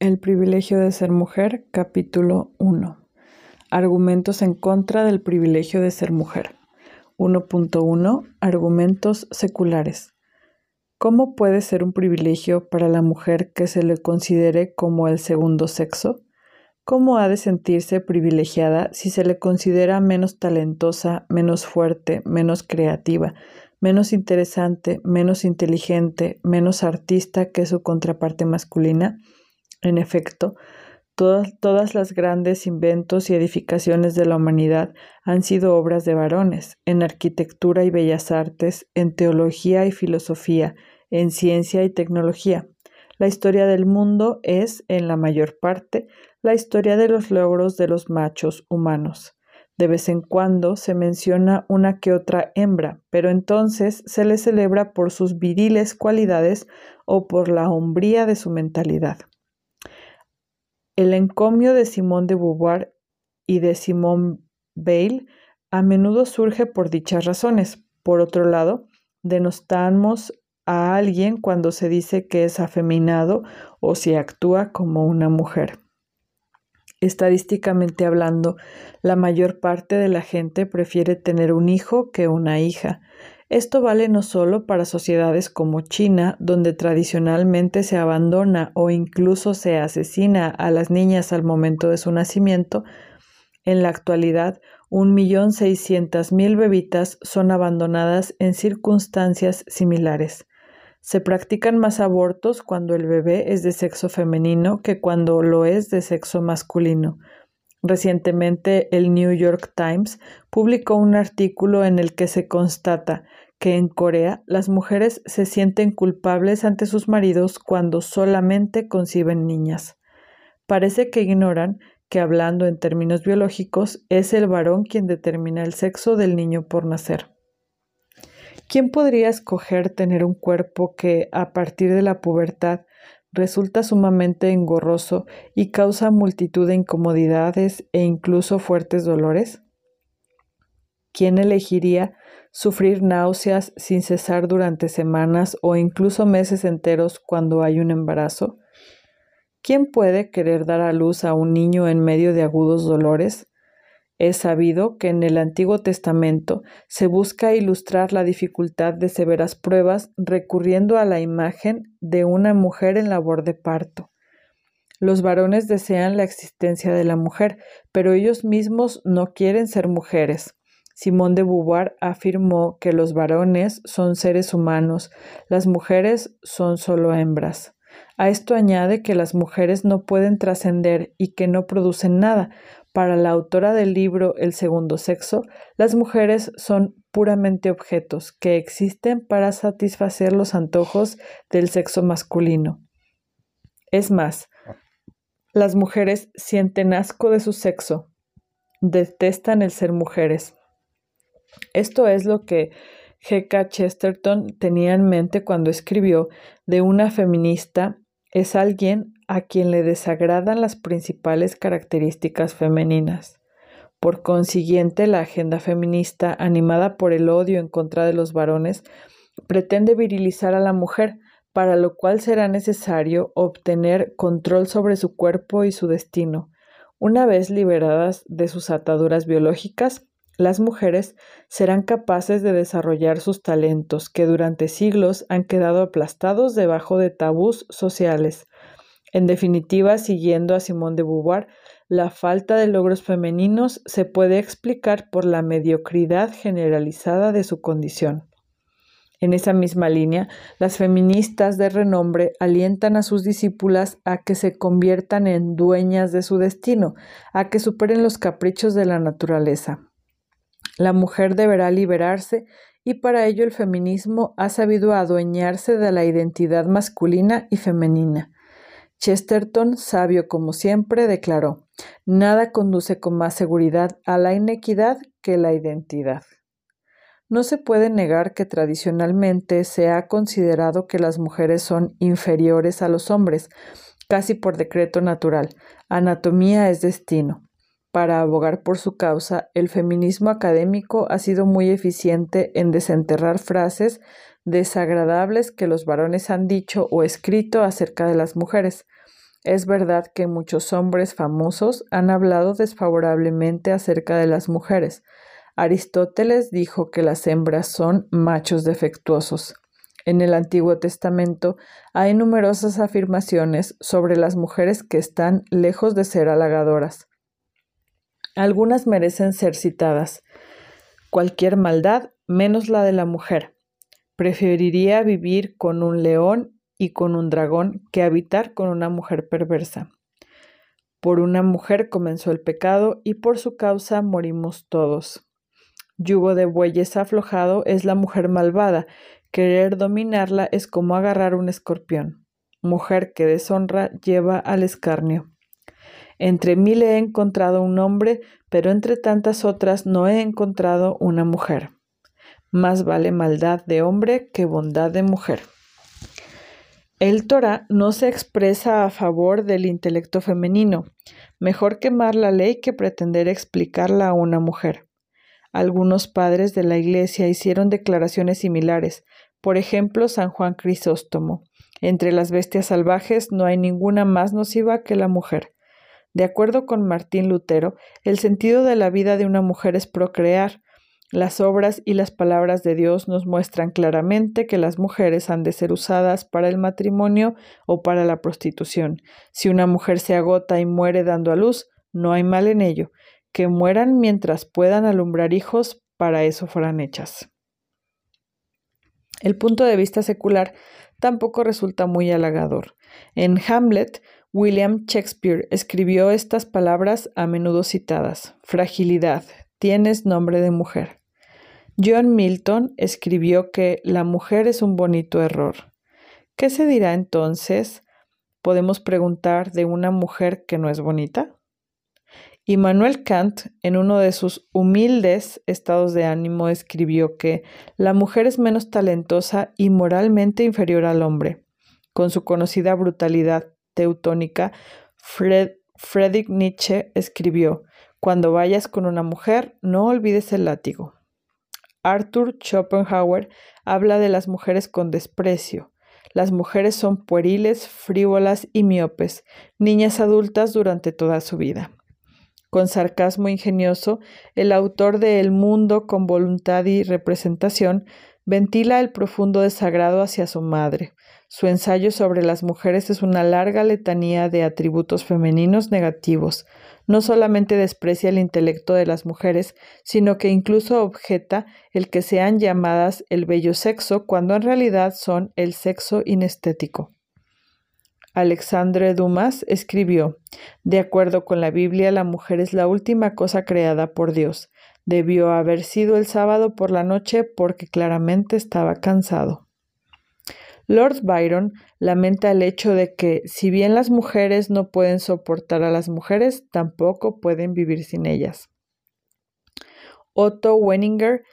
El privilegio de ser mujer, capítulo 1. Argumentos en contra del privilegio de ser mujer. 1.1. Argumentos seculares. ¿Cómo puede ser un privilegio para la mujer que se le considere como el segundo sexo? ¿Cómo ha de sentirse privilegiada si se le considera menos talentosa, menos fuerte, menos creativa, menos interesante, menos inteligente, menos artista que su contraparte masculina? En efecto, todas, las grandes inventos y edificaciones de la humanidad han sido obras de varones, en arquitectura y bellas artes, en teología y filosofía, en ciencia y tecnología. La historia del mundo es, en la mayor parte, la historia de los logros de los machos humanos. De vez en cuando se menciona una que otra hembra, pero entonces se le celebra por sus viriles cualidades o por la hombría de su mentalidad. El encomio de Simón de Beauvoir y de Simón Bale a menudo surge por dichas razones. Por otro lado, denostamos a alguien cuando se dice que es afeminado o si actúa como una mujer. Estadísticamente hablando, la mayor parte de la gente prefiere tener un hijo que una hija, esto vale no solo para sociedades como China, donde tradicionalmente se abandona o incluso se asesina a las niñas al momento de su nacimiento, en la actualidad, un millón seiscientas mil bebitas son abandonadas en circunstancias similares. Se practican más abortos cuando el bebé es de sexo femenino que cuando lo es de sexo masculino. Recientemente el New York Times publicó un artículo en el que se constata que en Corea las mujeres se sienten culpables ante sus maridos cuando solamente conciben niñas. Parece que ignoran que hablando en términos biológicos es el varón quien determina el sexo del niño por nacer. ¿Quién podría escoger tener un cuerpo que, a partir de la pubertad, resulta sumamente engorroso y causa multitud de incomodidades e incluso fuertes dolores? ¿Quién elegiría sufrir náuseas sin cesar durante semanas o incluso meses enteros cuando hay un embarazo? ¿Quién puede querer dar a luz a un niño en medio de agudos dolores? Es sabido que en el Antiguo Testamento se busca ilustrar la dificultad de severas pruebas recurriendo a la imagen de una mujer en labor de parto. Los varones desean la existencia de la mujer, pero ellos mismos no quieren ser mujeres. Simón de Beauvoir afirmó que los varones son seres humanos, las mujeres son solo hembras. A esto añade que las mujeres no pueden trascender y que no producen nada. Para la autora del libro El segundo sexo, las mujeres son puramente objetos que existen para satisfacer los antojos del sexo masculino. Es más, las mujeres sienten asco de su sexo, detestan el ser mujeres, esto es lo que G.K. Chesterton tenía en mente cuando escribió de una feminista es alguien a quien le desagradan las principales características femeninas. Por consiguiente, la agenda feminista, animada por el odio en contra de los varones, pretende virilizar a la mujer, para lo cual será necesario obtener control sobre su cuerpo y su destino. Una vez liberadas de sus ataduras biológicas, las mujeres serán capaces de desarrollar sus talentos que durante siglos han quedado aplastados debajo de tabús sociales. En definitiva, siguiendo a Simone de Beauvoir, la falta de logros femeninos se puede explicar por la mediocridad generalizada de su condición. En esa misma línea, las feministas de renombre alientan a sus discípulas a que se conviertan en dueñas de su destino, a que superen los caprichos de la naturaleza. La mujer deberá liberarse y para ello el feminismo ha sabido adueñarse de la identidad masculina y femenina. Chesterton, sabio como siempre, declaró, Nada conduce con más seguridad a la inequidad que la identidad. No se puede negar que tradicionalmente se ha considerado que las mujeres son inferiores a los hombres, casi por decreto natural. Anatomía es destino. Para abogar por su causa, el feminismo académico ha sido muy eficiente en desenterrar frases desagradables que los varones han dicho o escrito acerca de las mujeres. Es verdad que muchos hombres famosos han hablado desfavorablemente acerca de las mujeres. Aristóteles dijo que las hembras son machos defectuosos. En el Antiguo Testamento hay numerosas afirmaciones sobre las mujeres que están lejos de ser halagadoras. Algunas merecen ser citadas. Cualquier maldad menos la de la mujer. Preferiría vivir con un león y con un dragón que habitar con una mujer perversa. Por una mujer comenzó el pecado y por su causa morimos todos. Yugo de bueyes aflojado es la mujer malvada, querer dominarla es como agarrar un escorpión. Mujer que deshonra lleva al escarnio. Entre mil he encontrado un hombre, pero entre tantas otras no he encontrado una mujer. Más vale maldad de hombre que bondad de mujer. El Torah no se expresa a favor del intelecto femenino. Mejor quemar la ley que pretender explicarla a una mujer. Algunos padres de la Iglesia hicieron declaraciones similares. Por ejemplo, San Juan Crisóstomo. Entre las bestias salvajes no hay ninguna más nociva que la mujer. De acuerdo con Martín Lutero, el sentido de la vida de una mujer es procrear, las obras y las palabras de Dios nos muestran claramente que las mujeres han de ser usadas para el matrimonio o para la prostitución. Si una mujer se agota y muere dando a luz, no hay mal en ello. Que mueran mientras puedan alumbrar hijos, para eso fueran hechas. El punto de vista secular tampoco resulta muy halagador. En Hamlet, William Shakespeare escribió estas palabras a menudo citadas. Fragilidad, tienes nombre de mujer. John Milton escribió que la mujer es un bonito error. ¿Qué se dirá entonces? Podemos preguntar de una mujer que no es bonita. Immanuel Kant, en uno de sus humildes estados de ánimo, escribió que la mujer es menos talentosa y moralmente inferior al hombre. Con su conocida brutalidad teutónica, Friedrich Nietzsche escribió, Cuando vayas con una mujer, no olvides el látigo. Arthur Schopenhauer habla de las mujeres con desprecio. Las mujeres son pueriles, frívolas y miopes, niñas adultas durante toda su vida. Con sarcasmo ingenioso, el autor de El mundo con voluntad y representación ventila el profundo desagrado hacia su madre. Su ensayo sobre las mujeres es una larga letanía de atributos femeninos negativos, no solamente desprecia el intelecto de las mujeres, sino que incluso objeta el que sean llamadas el bello sexo cuando en realidad son el sexo inestético. Alexandre Dumas escribió, De acuerdo con la Biblia, la mujer es la última cosa creada por Dios. Debió haber sido el sábado por la noche porque claramente estaba cansado. Lord Byron lamenta el hecho de que, si bien las mujeres no pueden soportar a las mujeres, tampoco pueden vivir sin ellas. Otto Wenninger,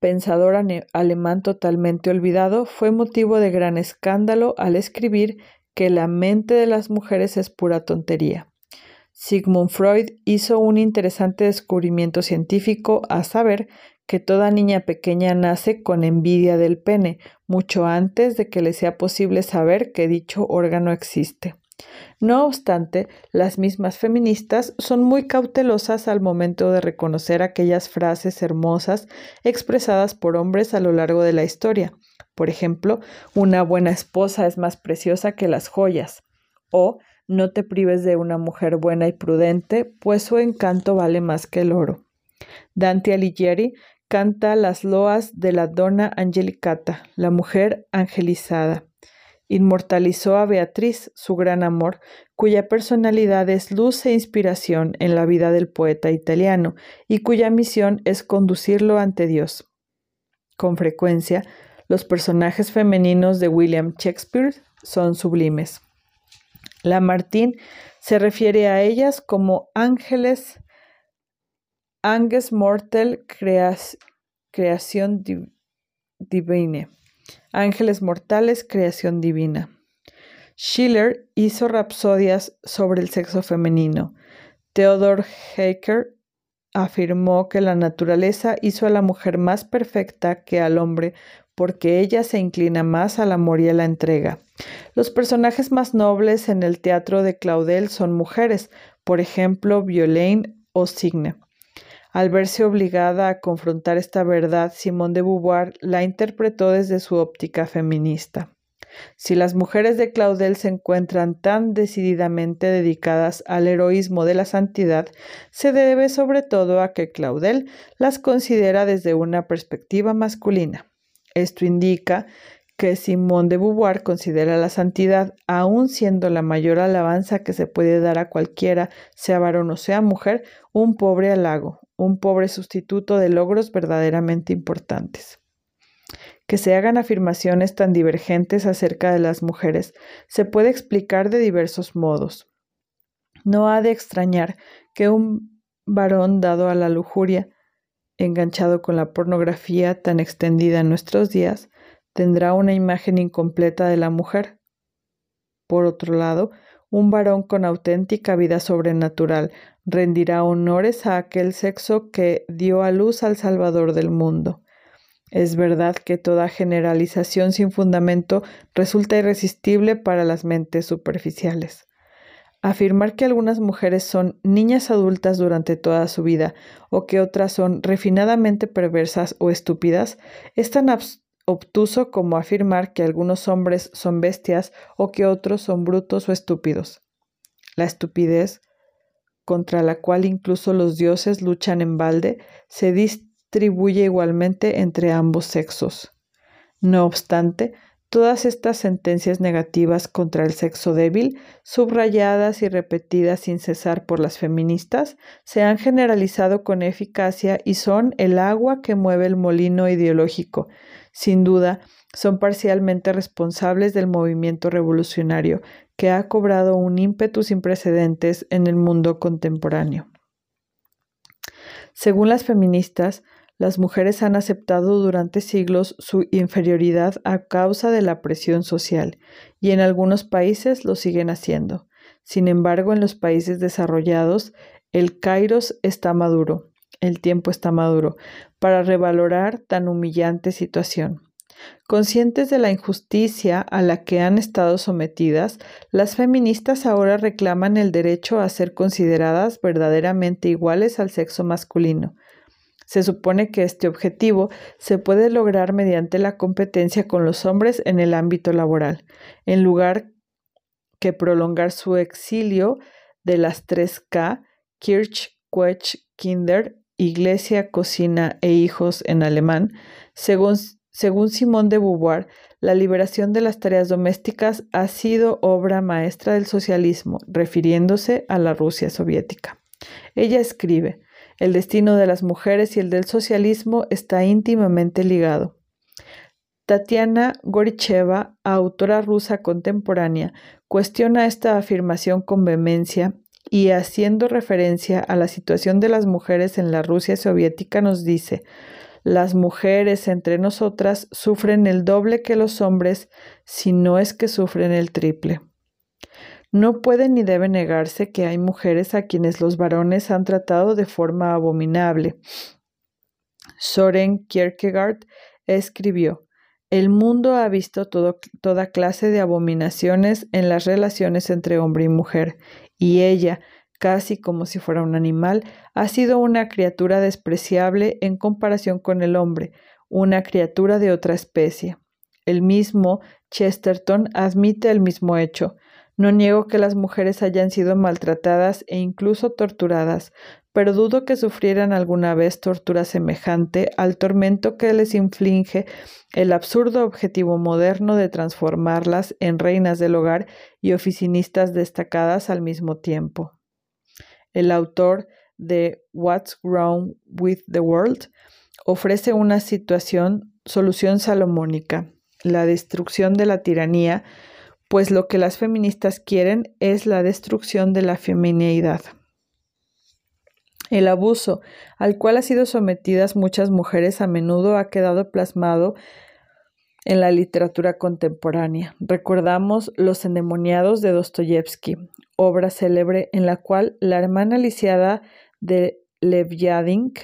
pensador alemán totalmente olvidado, fue motivo de gran escándalo al escribir que la mente de las mujeres es pura tontería. Sigmund Freud hizo un interesante descubrimiento científico a saber que toda niña pequeña nace con envidia del pene, mucho antes de que le sea posible saber que dicho órgano existe. No obstante, las mismas feministas son muy cautelosas al momento de reconocer aquellas frases hermosas expresadas por hombres a lo largo de la historia. Por ejemplo, una buena esposa es más preciosa que las joyas. O no te prives de una mujer buena y prudente, pues su encanto vale más que el oro. Dante Alighieri canta las loas de la donna Angelicata, la mujer angelizada. Inmortalizó a Beatriz, su gran amor, cuya personalidad es luz e inspiración en la vida del poeta italiano y cuya misión es conducirlo ante Dios. Con frecuencia, los personajes femeninos de William Shakespeare son sublimes. Lamartine se refiere a ellas como ángeles Anges Creación Divine. Ángeles Mortales, Creación Divina. Schiller hizo rapsodias sobre el sexo femenino. Theodor Hecker afirmó que la naturaleza hizo a la mujer más perfecta que al hombre porque ella se inclina más al amor y a la entrega. Los personajes más nobles en el teatro de Claudel son mujeres, por ejemplo, Violaine o Signe. Al verse obligada a confrontar esta verdad, Simone de Beauvoir la interpretó desde su óptica feminista. Si las mujeres de Claudel se encuentran tan decididamente dedicadas al heroísmo de la santidad, se debe sobre todo a que Claudel las considera desde una perspectiva masculina. Esto indica que Simone de Beauvoir considera la santidad, aun siendo la mayor alabanza que se puede dar a cualquiera, sea varón o sea mujer, un pobre halago, un pobre sustituto de logros verdaderamente importantes. Que se hagan afirmaciones tan divergentes acerca de las mujeres se puede explicar de diversos modos. No ha de extrañar que un varón dado a la lujuria, enganchado con la pornografía tan extendida en nuestros días, tendrá una imagen incompleta de la mujer. Por otro lado, un varón con auténtica vida sobrenatural rendirá honores a aquel sexo que dio a luz al Salvador del mundo. Es verdad que toda generalización sin fundamento resulta irresistible para las mentes superficiales. Afirmar que algunas mujeres son niñas adultas durante toda su vida o que otras son refinadamente perversas o estúpidas es tan obtuso como afirmar que algunos hombres son bestias o que otros son brutos o estúpidos. La estupidez, contra la cual incluso los dioses luchan en balde, se distribuye igualmente entre ambos sexos. No obstante, Todas estas sentencias negativas contra el sexo débil, subrayadas y repetidas sin cesar por las feministas, se han generalizado con eficacia y son el agua que mueve el molino ideológico. Sin duda, son parcialmente responsables del movimiento revolucionario que ha cobrado un ímpetu sin precedentes en el mundo contemporáneo. Según las feministas, las mujeres han aceptado durante siglos su inferioridad a causa de la presión social y en algunos países lo siguen haciendo. Sin embargo, en los países desarrollados, el kairos está maduro, el tiempo está maduro, para revalorar tan humillante situación. Conscientes de la injusticia a la que han estado sometidas, las feministas ahora reclaman el derecho a ser consideradas verdaderamente iguales al sexo masculino, se supone que este objetivo se puede lograr mediante la competencia con los hombres en el ámbito laboral, en lugar que prolongar su exilio de las tres K, Kirch, Quech, Kinder, Iglesia, Cocina e Hijos en alemán, según, según Simone de Beauvoir, la liberación de las tareas domésticas ha sido obra maestra del socialismo, refiriéndose a la Rusia soviética. Ella escribe, el destino de las mujeres y el del socialismo está íntimamente ligado. Tatiana Goricheva, autora rusa contemporánea, cuestiona esta afirmación con vehemencia y haciendo referencia a la situación de las mujeres en la Rusia soviética nos dice, las mujeres entre nosotras sufren el doble que los hombres, si no es que sufren el triple. No puede ni debe negarse que hay mujeres a quienes los varones han tratado de forma abominable. Soren Kierkegaard escribió, El mundo ha visto toda clase de abominaciones en las relaciones entre hombre y mujer, y ella, casi como si fuera un animal, ha sido una criatura despreciable en comparación con el hombre, una criatura de otra especie. El mismo Chesterton admite el mismo hecho. No niego que las mujeres hayan sido maltratadas e incluso torturadas, pero dudo que sufrieran alguna vez tortura semejante al tormento que les inflige el absurdo objetivo moderno de transformarlas en reinas del hogar y oficinistas destacadas al mismo tiempo. El autor de What's Wrong with the World ofrece una situación, solución salomónica, la destrucción de la tiranía pues lo que las feministas quieren es la destrucción de la femineidad. El abuso al cual han sido sometidas muchas mujeres a menudo ha quedado plasmado en la literatura contemporánea. Recordamos Los endemoniados de Dostoyevsky, obra célebre en la cual la hermana lisiada de Levyadink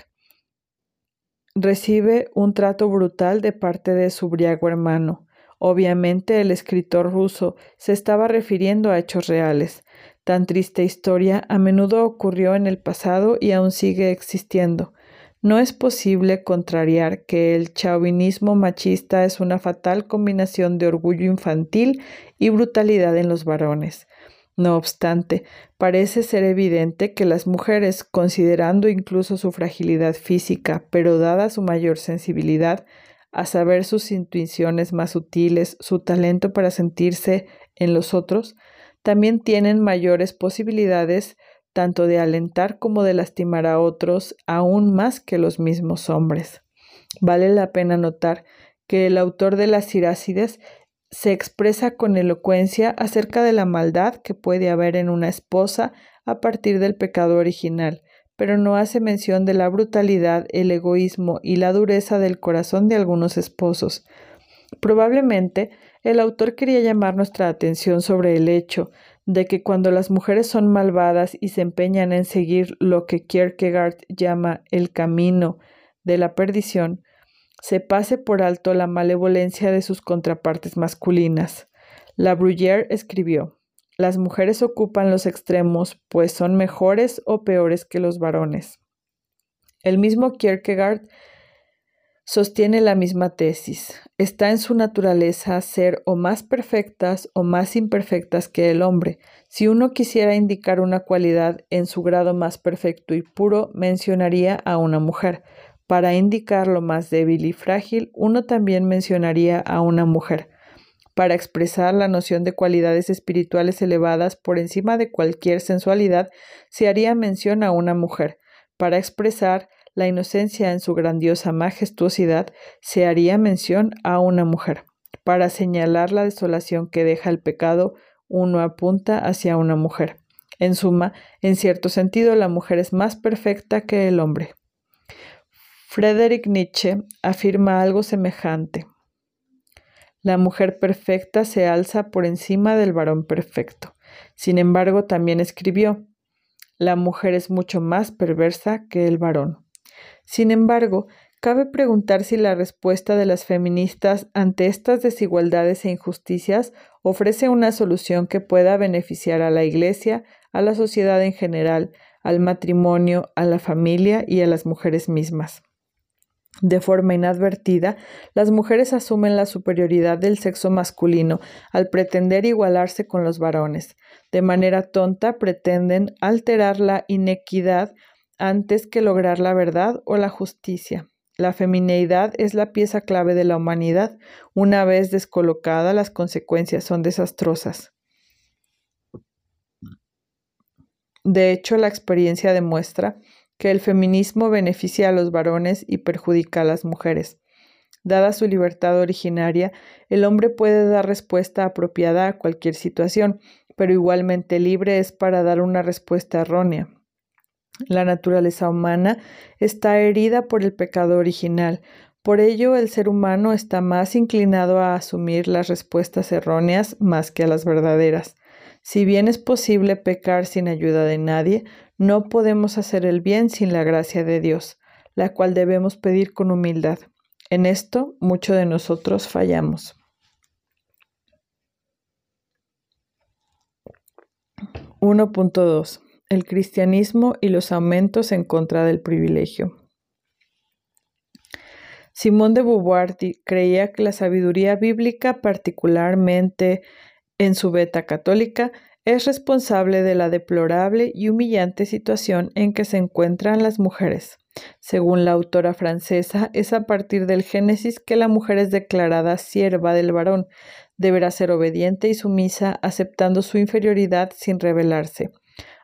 recibe un trato brutal de parte de su briago hermano. Obviamente el escritor ruso se estaba refiriendo a hechos reales. Tan triste historia a menudo ocurrió en el pasado y aún sigue existiendo. No es posible contrariar que el chauvinismo machista es una fatal combinación de orgullo infantil y brutalidad en los varones. No obstante, parece ser evidente que las mujeres, considerando incluso su fragilidad física, pero dada su mayor sensibilidad, a saber sus intuiciones más sutiles, su talento para sentirse en los otros, también tienen mayores posibilidades tanto de alentar como de lastimar a otros, aún más que los mismos hombres. Vale la pena notar que el autor de las Irácides se expresa con elocuencia acerca de la maldad que puede haber en una esposa a partir del pecado original, pero no hace mención de la brutalidad, el egoísmo y la dureza del corazón de algunos esposos. Probablemente el autor quería llamar nuestra atención sobre el hecho de que cuando las mujeres son malvadas y se empeñan en seguir lo que Kierkegaard llama el camino de la perdición, se pase por alto la malevolencia de sus contrapartes masculinas. La Bruyère escribió, las mujeres ocupan los extremos, pues son mejores o peores que los varones. El mismo Kierkegaard sostiene la misma tesis. Está en su naturaleza ser o más perfectas o más imperfectas que el hombre. Si uno quisiera indicar una cualidad en su grado más perfecto y puro, mencionaría a una mujer. Para indicar lo más débil y frágil, uno también mencionaría a una mujer. Para expresar la noción de cualidades espirituales elevadas por encima de cualquier sensualidad, se haría mención a una mujer. Para expresar la inocencia en su grandiosa majestuosidad, se haría mención a una mujer. Para señalar la desolación que deja el pecado, uno apunta hacia una mujer. En suma, en cierto sentido, la mujer es más perfecta que el hombre. Friedrich Nietzsche afirma algo semejante. La mujer perfecta se alza por encima del varón perfecto. Sin embargo, también escribió, la mujer es mucho más perversa que el varón. Sin embargo, cabe preguntar si la respuesta de las feministas ante estas desigualdades e injusticias ofrece una solución que pueda beneficiar a la Iglesia, a la sociedad en general, al matrimonio, a la familia y a las mujeres mismas. De forma inadvertida, las mujeres asumen la superioridad del sexo masculino al pretender igualarse con los varones. De manera tonta pretenden alterar la inequidad antes que lograr la verdad o la justicia. La femineidad es la pieza clave de la humanidad. Una vez descolocada, las consecuencias son desastrosas. De hecho, la experiencia demuestra que el feminismo beneficia a los varones y perjudica a las mujeres. Dada su libertad originaria, el hombre puede dar respuesta apropiada a cualquier situación, pero igualmente libre es para dar una respuesta errónea. La naturaleza humana está herida por el pecado original. Por ello, el ser humano está más inclinado a asumir las respuestas erróneas más que a las verdaderas. Si bien es posible pecar sin ayuda de nadie, no podemos hacer el bien sin la gracia de Dios, la cual debemos pedir con humildad. En esto, muchos de nosotros fallamos. 1.2 el cristianismo y los aumentos en contra del privilegio. Simón de Beauvoir creía que la sabiduría bíblica, particularmente en su beta católica, es responsable de la deplorable y humillante situación en que se encuentran las mujeres. Según la autora francesa, es a partir del Génesis que la mujer es declarada sierva del varón. Deberá ser obediente y sumisa, aceptando su inferioridad sin rebelarse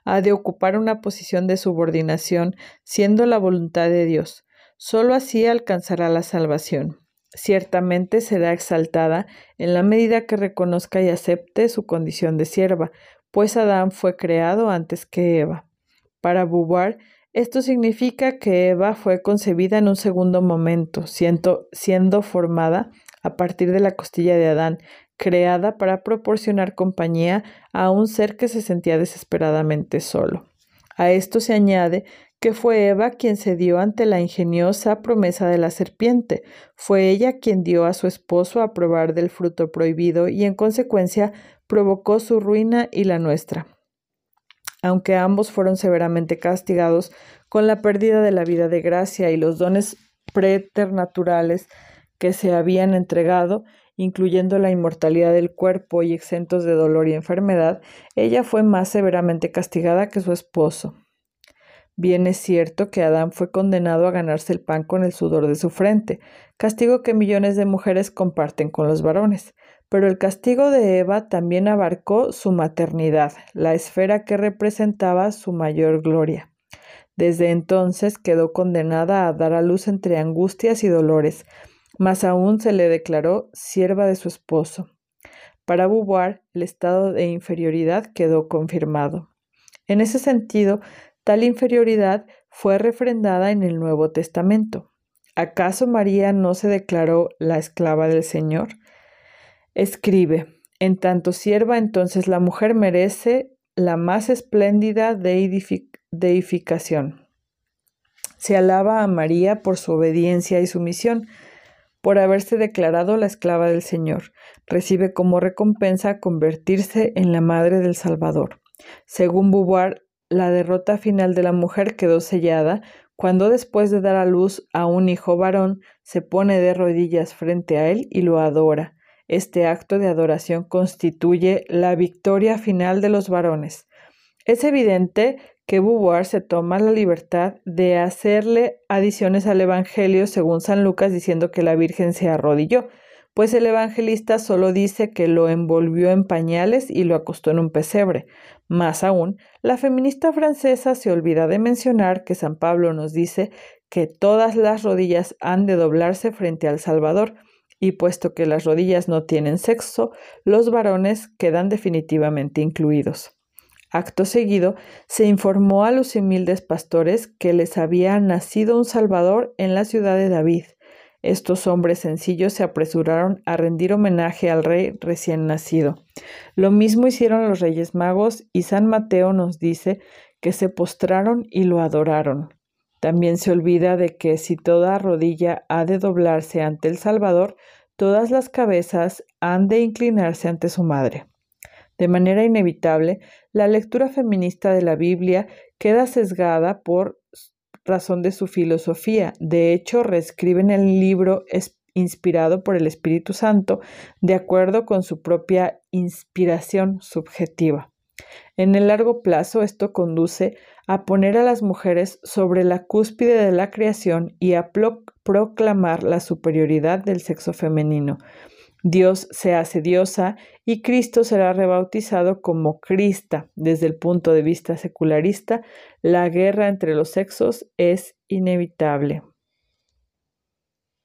ha de ocupar una posición de subordinación, siendo la voluntad de Dios. Solo así alcanzará la salvación. Ciertamente será exaltada en la medida que reconozca y acepte su condición de sierva, pues Adán fue creado antes que Eva. Para Beauvoir, esto significa que Eva fue concebida en un segundo momento, siendo, siendo formada a partir de la costilla de Adán, creada para proporcionar compañía a un ser que se sentía desesperadamente solo. A esto se añade que fue Eva quien se dio ante la ingeniosa promesa de la serpiente. Fue ella quien dio a su esposo a probar del fruto prohibido y en consecuencia provocó su ruina y la nuestra. Aunque ambos fueron severamente castigados con la pérdida de la vida de gracia y los dones preternaturales que se habían entregado, incluyendo la inmortalidad del cuerpo y exentos de dolor y enfermedad, ella fue más severamente castigada que su esposo. Bien es cierto que Adán fue condenado a ganarse el pan con el sudor de su frente, castigo que millones de mujeres comparten con los varones. Pero el castigo de Eva también abarcó su maternidad, la esfera que representaba su mayor gloria. Desde entonces quedó condenada a dar a luz entre angustias y dolores, más aún se le declaró sierva de su esposo. Para Beauvoir, el estado de inferioridad quedó confirmado. En ese sentido, Tal inferioridad fue refrendada en el Nuevo Testamento. ¿Acaso María no se declaró la esclava del Señor? Escribe, en tanto sierva entonces la mujer merece la más espléndida deificación. Se alaba a María por su obediencia y sumisión, por haberse declarado la esclava del Señor. Recibe como recompensa convertirse en la madre del Salvador. Según Beauvoir, la derrota final de la mujer quedó sellada cuando después de dar a luz a un hijo varón se pone de rodillas frente a él y lo adora. Este acto de adoración constituye la victoria final de los varones. Es evidente que Beauvoir se toma la libertad de hacerle adiciones al Evangelio según San Lucas diciendo que la Virgen se arrodilló, pues el evangelista solo dice que lo envolvió en pañales y lo acostó en un pesebre. Más aún, la feminista francesa se olvida de mencionar que San Pablo nos dice que todas las rodillas han de doblarse frente al Salvador, y puesto que las rodillas no tienen sexo, los varones quedan definitivamente incluidos. Acto seguido, se informó a los humildes pastores que les había nacido un Salvador en la ciudad de David, estos hombres sencillos se apresuraron a rendir homenaje al rey recién nacido. Lo mismo hicieron los reyes magos y San Mateo nos dice que se postraron y lo adoraron. También se olvida de que si toda rodilla ha de doblarse ante el Salvador, todas las cabezas han de inclinarse ante su madre. De manera inevitable, la lectura feminista de la Biblia queda sesgada por razón de su filosofía. De hecho, reescriben el libro inspirado por el Espíritu Santo de acuerdo con su propia inspiración subjetiva. En el largo plazo, esto conduce a poner a las mujeres sobre la cúspide de la creación y a proclamar la superioridad del sexo femenino, Dios se hace diosa y Cristo será rebautizado como Crista. Desde el punto de vista secularista, la guerra entre los sexos es inevitable.